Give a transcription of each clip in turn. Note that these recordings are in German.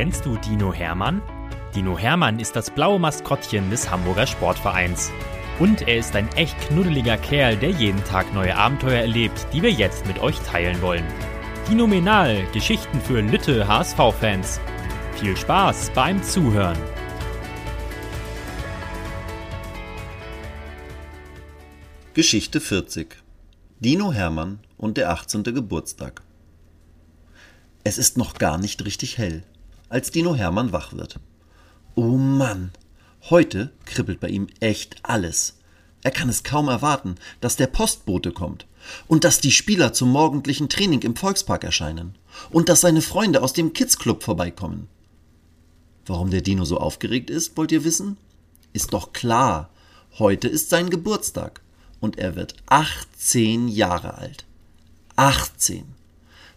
Kennst du Dino Hermann? Dino Hermann ist das blaue Maskottchen des Hamburger Sportvereins. Und er ist ein echt knuddeliger Kerl, der jeden Tag neue Abenteuer erlebt, die wir jetzt mit euch teilen wollen. Dinomenal, Geschichten für Lütte HSV-Fans. Viel Spaß beim Zuhören. Geschichte 40 Dino Hermann und der 18. Geburtstag Es ist noch gar nicht richtig hell, als Dino Hermann wach wird. Oh Mann, heute kribbelt bei ihm echt alles. Er kann es kaum erwarten, dass der Postbote kommt und dass die Spieler zum morgendlichen Training im Volkspark erscheinen und dass seine Freunde aus dem Kids Club vorbeikommen. Warum der Dino so aufgeregt ist, wollt ihr wissen? Ist doch klar, heute ist sein Geburtstag und er wird 18 Jahre alt. 18.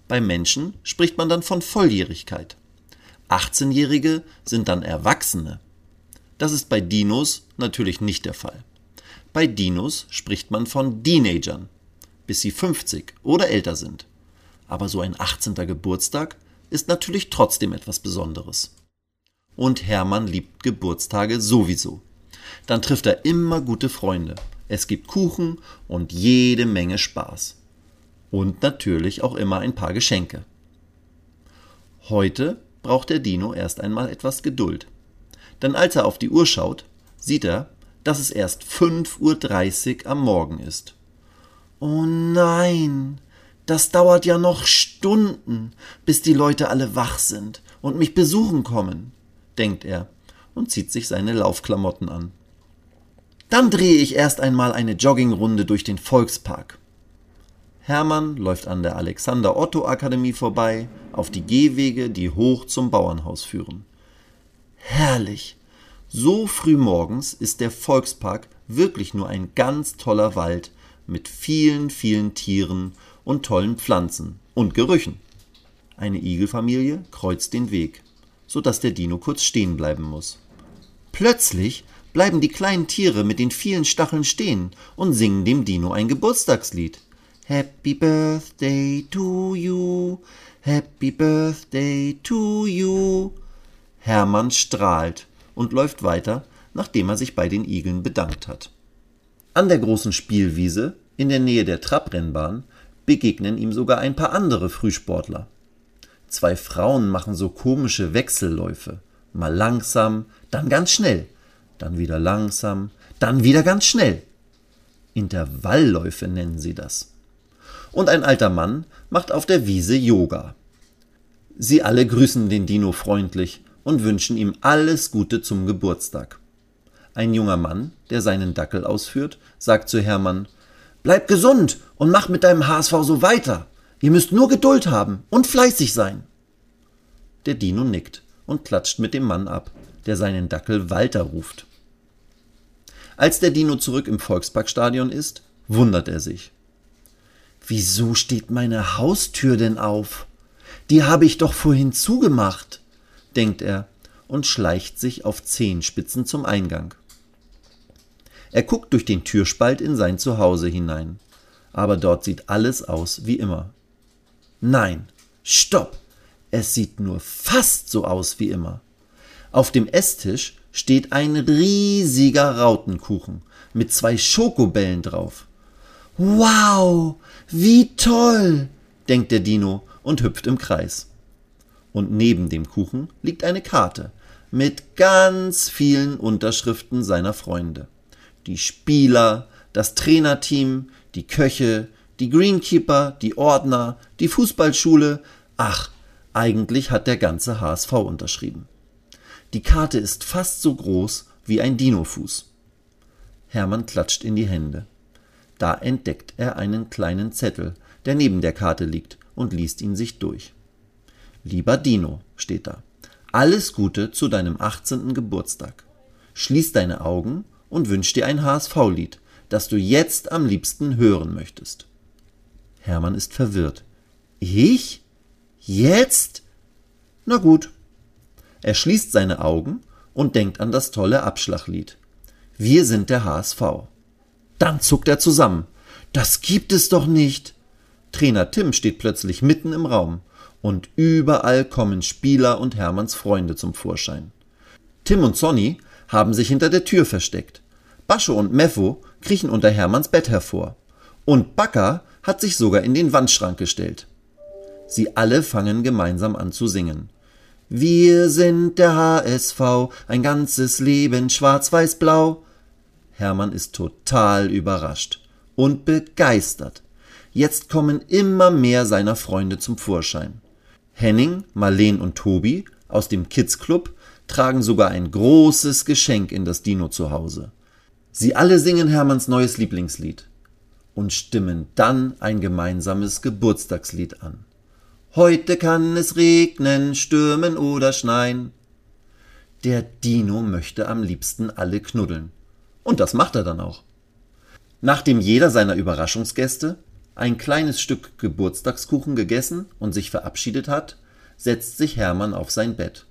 Bei Menschen spricht man dann von Volljährigkeit. 18-Jährige sind dann Erwachsene. Das ist bei Dinos natürlich nicht der Fall. Bei Dinos spricht man von Teenagern, bis sie 50 oder älter sind. Aber so ein 18. Geburtstag ist natürlich trotzdem etwas Besonderes. Und Hermann liebt Geburtstage sowieso. Dann trifft er immer gute Freunde es gibt Kuchen und jede Menge Spaß. Und natürlich auch immer ein paar Geschenke. Heute braucht der Dino erst einmal etwas Geduld. Denn als er auf die Uhr schaut, sieht er, dass es erst 5.30 Uhr am Morgen ist. Oh nein, das dauert ja noch Stunden, bis die Leute alle wach sind und mich besuchen kommen, denkt er und zieht sich seine Laufklamotten an. Dann drehe ich erst einmal eine Joggingrunde durch den Volkspark. Hermann läuft an der Alexander Otto Akademie vorbei, auf die Gehwege, die hoch zum Bauernhaus führen. Herrlich! So früh morgens ist der Volkspark wirklich nur ein ganz toller Wald mit vielen, vielen Tieren und tollen Pflanzen und Gerüchen. Eine Igelfamilie kreuzt den Weg, so dass der Dino kurz stehen bleiben muss. Plötzlich bleiben die kleinen Tiere mit den vielen Stacheln stehen und singen dem Dino ein Geburtstagslied. Happy Birthday to you, Happy Birthday to you. Hermann strahlt und läuft weiter, nachdem er sich bei den Igeln bedankt hat. An der großen Spielwiese, in der Nähe der Trabrennbahn, begegnen ihm sogar ein paar andere Frühsportler. Zwei Frauen machen so komische Wechselläufe, mal langsam, dann ganz schnell dann wieder langsam, dann wieder ganz schnell. Intervallläufe nennen sie das. Und ein alter Mann macht auf der Wiese Yoga. Sie alle grüßen den Dino freundlich und wünschen ihm alles Gute zum Geburtstag. Ein junger Mann, der seinen Dackel ausführt, sagt zu Hermann Bleib gesund und mach mit deinem HSV so weiter. Ihr müsst nur Geduld haben und fleißig sein. Der Dino nickt und klatscht mit dem Mann ab der seinen Dackel Walter ruft. Als der Dino zurück im Volksparkstadion ist, wundert er sich. Wieso steht meine Haustür denn auf? Die habe ich doch vorhin zugemacht, denkt er und schleicht sich auf Zehenspitzen zum Eingang. Er guckt durch den Türspalt in sein Zuhause hinein, aber dort sieht alles aus wie immer. Nein, stopp! Es sieht nur fast so aus wie immer. Auf dem Esstisch steht ein riesiger Rautenkuchen mit zwei Schokobällen drauf. Wow, wie toll, denkt der Dino und hüpft im Kreis. Und neben dem Kuchen liegt eine Karte mit ganz vielen Unterschriften seiner Freunde. Die Spieler, das Trainerteam, die Köche, die Greenkeeper, die Ordner, die Fußballschule. Ach, eigentlich hat der ganze HSV unterschrieben. Die Karte ist fast so groß wie ein Dinofuß. Hermann klatscht in die Hände. Da entdeckt er einen kleinen Zettel, der neben der Karte liegt, und liest ihn sich durch. Lieber Dino, steht da, alles Gute zu deinem 18. Geburtstag. Schließ deine Augen und wünsch dir ein HSV-Lied, das du jetzt am liebsten hören möchtest. Hermann ist verwirrt. Ich? Jetzt? Na gut, er schließt seine Augen und denkt an das tolle Abschlaglied. Wir sind der HSV. Dann zuckt er zusammen. Das gibt es doch nicht. Trainer Tim steht plötzlich mitten im Raum und überall kommen Spieler und Hermanns Freunde zum Vorschein. Tim und Sonny haben sich hinter der Tür versteckt. Bascho und Meffo kriechen unter Hermanns Bett hervor. Und Backer hat sich sogar in den Wandschrank gestellt. Sie alle fangen gemeinsam an zu singen. Wir sind der HSV, ein ganzes Leben schwarz-weiß-blau. Hermann ist total überrascht und begeistert. Jetzt kommen immer mehr seiner Freunde zum Vorschein. Henning, Marleen und Tobi aus dem Kids Club tragen sogar ein großes Geschenk in das Dino zu Hause. Sie alle singen Hermanns neues Lieblingslied und stimmen dann ein gemeinsames Geburtstagslied an. Heute kann es regnen, stürmen oder schneien. Der Dino möchte am liebsten alle knuddeln. Und das macht er dann auch. Nachdem jeder seiner Überraschungsgäste ein kleines Stück Geburtstagskuchen gegessen und sich verabschiedet hat, setzt sich Hermann auf sein Bett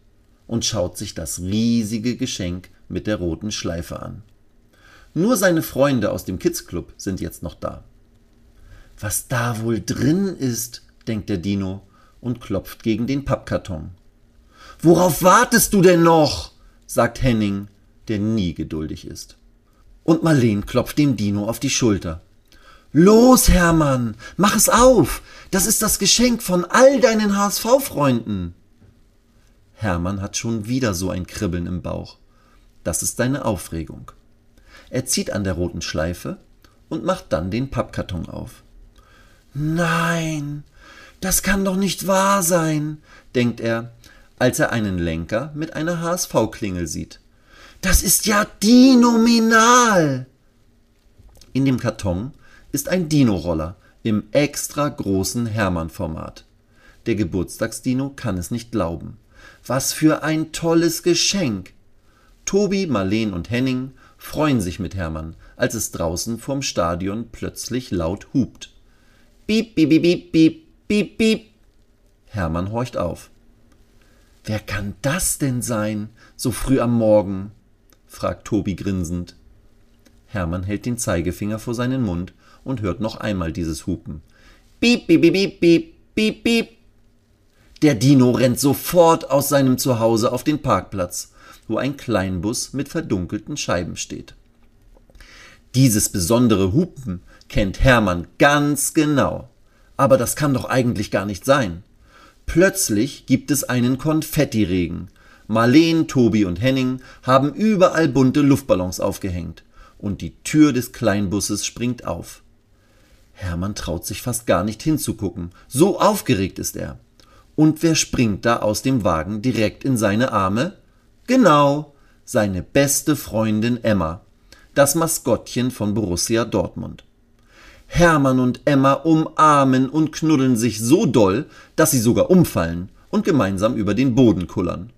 und schaut sich das riesige Geschenk mit der roten Schleife an. Nur seine Freunde aus dem Kids Club sind jetzt noch da. Was da wohl drin ist, denkt der Dino und klopft gegen den Pappkarton. Worauf wartest du denn noch? sagt Henning, der nie geduldig ist. Und Marleen klopft dem Dino auf die Schulter. Los, Hermann, mach es auf. Das ist das Geschenk von all deinen HSV-Freunden. Hermann hat schon wieder so ein Kribbeln im Bauch. Das ist seine Aufregung. Er zieht an der roten Schleife und macht dann den Pappkarton auf. Nein, das kann doch nicht wahr sein, denkt er, als er einen Lenker mit einer HSV-Klingel sieht. Das ist ja dinominal! In dem Karton ist ein Dino-Roller im extra großen Hermann-Format. Der Geburtstagsdino kann es nicht glauben. Was für ein tolles Geschenk! Tobi, Marleen und Henning freuen sich mit Hermann, als es draußen vorm Stadion plötzlich laut hupt. Piep, piep, piep, piep, piep. Piep, piep. Hermann horcht auf. Wer kann das denn sein, so früh am Morgen? Fragt Tobi grinsend. Hermann hält den Zeigefinger vor seinen Mund und hört noch einmal dieses Hupen. Piep, piep, piep, piep, piep, piep. Der Dino rennt sofort aus seinem Zuhause auf den Parkplatz, wo ein Kleinbus mit verdunkelten Scheiben steht. Dieses besondere Hupen kennt Hermann ganz genau. Aber das kann doch eigentlich gar nicht sein. Plötzlich gibt es einen Konfettiregen. Marleen, Tobi und Henning haben überall bunte Luftballons aufgehängt. Und die Tür des Kleinbusses springt auf. Hermann traut sich fast gar nicht hinzugucken. So aufgeregt ist er. Und wer springt da aus dem Wagen direkt in seine Arme? Genau, seine beste Freundin Emma, das Maskottchen von Borussia Dortmund. Hermann und Emma umarmen und knuddeln sich so doll, dass sie sogar umfallen und gemeinsam über den Boden kullern.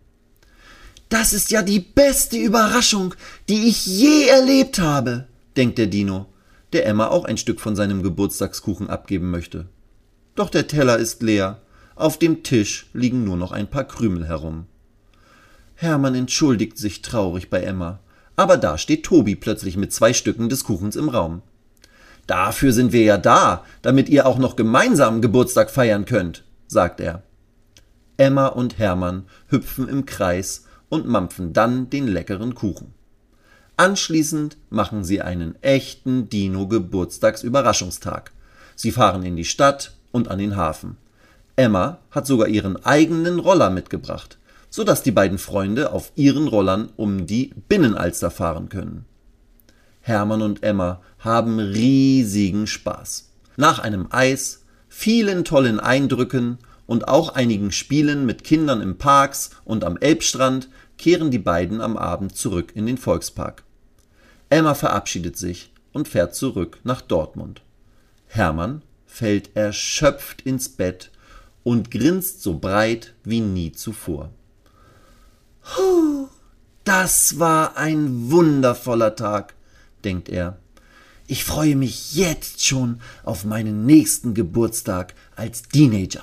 Das ist ja die beste Überraschung, die ich je erlebt habe, denkt der Dino, der Emma auch ein Stück von seinem Geburtstagskuchen abgeben möchte. Doch der Teller ist leer, auf dem Tisch liegen nur noch ein paar Krümel herum. Hermann entschuldigt sich traurig bei Emma, aber da steht Tobi plötzlich mit zwei Stücken des Kuchens im Raum. Dafür sind wir ja da, damit ihr auch noch gemeinsam Geburtstag feiern könnt, sagt er. Emma und Hermann hüpfen im Kreis und mampfen dann den leckeren Kuchen. Anschließend machen sie einen echten Dino-Geburtstagsüberraschungstag. Sie fahren in die Stadt und an den Hafen. Emma hat sogar ihren eigenen Roller mitgebracht, so dass die beiden Freunde auf ihren Rollern um die Binnenalster fahren können. Hermann und Emma haben riesigen Spaß. Nach einem Eis, vielen tollen Eindrücken und auch einigen Spielen mit Kindern im Parks und am Elbstrand kehren die beiden am Abend zurück in den Volkspark. Emma verabschiedet sich und fährt zurück nach Dortmund. Hermann fällt erschöpft ins Bett und grinst so breit wie nie zuvor. Das war ein wundervoller Tag, denkt er. Ich freue mich jetzt schon auf meinen nächsten Geburtstag als Teenager.